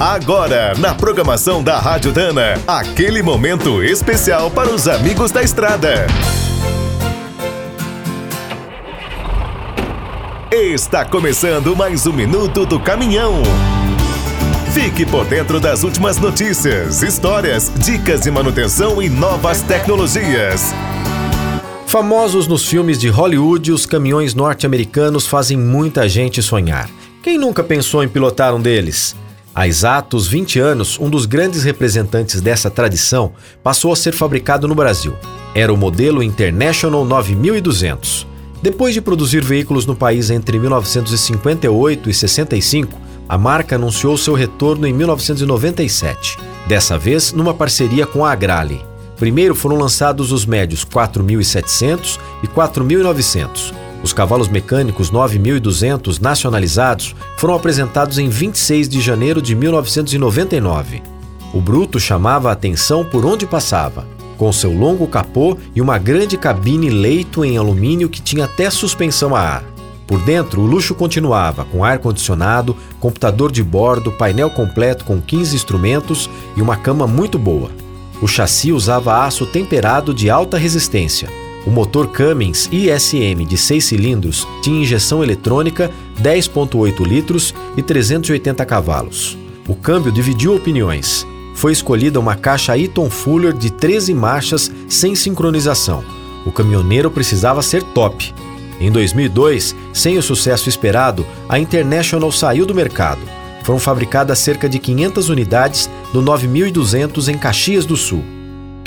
Agora, na programação da Rádio Dana, aquele momento especial para os amigos da estrada. Está começando mais um minuto do caminhão. Fique por dentro das últimas notícias, histórias, dicas de manutenção e novas tecnologias. Famosos nos filmes de Hollywood, os caminhões norte-americanos fazem muita gente sonhar. Quem nunca pensou em pilotar um deles? Há exatos 20 anos, um dos grandes representantes dessa tradição passou a ser fabricado no Brasil. Era o modelo International 9200. Depois de produzir veículos no país entre 1958 e 65, a marca anunciou seu retorno em 1997, dessa vez numa parceria com a Agrale. Primeiro foram lançados os médios 4.700 e 4.900. Os cavalos mecânicos 9.200 nacionalizados foram apresentados em 26 de janeiro de 1999. O Bruto chamava a atenção por onde passava, com seu longo capô e uma grande cabine leito em alumínio que tinha até suspensão a ar. Por dentro, o luxo continuava, com ar-condicionado, computador de bordo, painel completo com 15 instrumentos e uma cama muito boa. O chassi usava aço temperado de alta resistência, o motor Cummins ISM de 6 cilindros tinha injeção eletrônica, 10.8 litros e 380 cavalos. O câmbio dividiu opiniões. Foi escolhida uma caixa Eaton Fuller de 13 marchas sem sincronização. O caminhoneiro precisava ser top. Em 2002, sem o sucesso esperado, a International saiu do mercado. Foram fabricadas cerca de 500 unidades no 9200 em Caxias do Sul.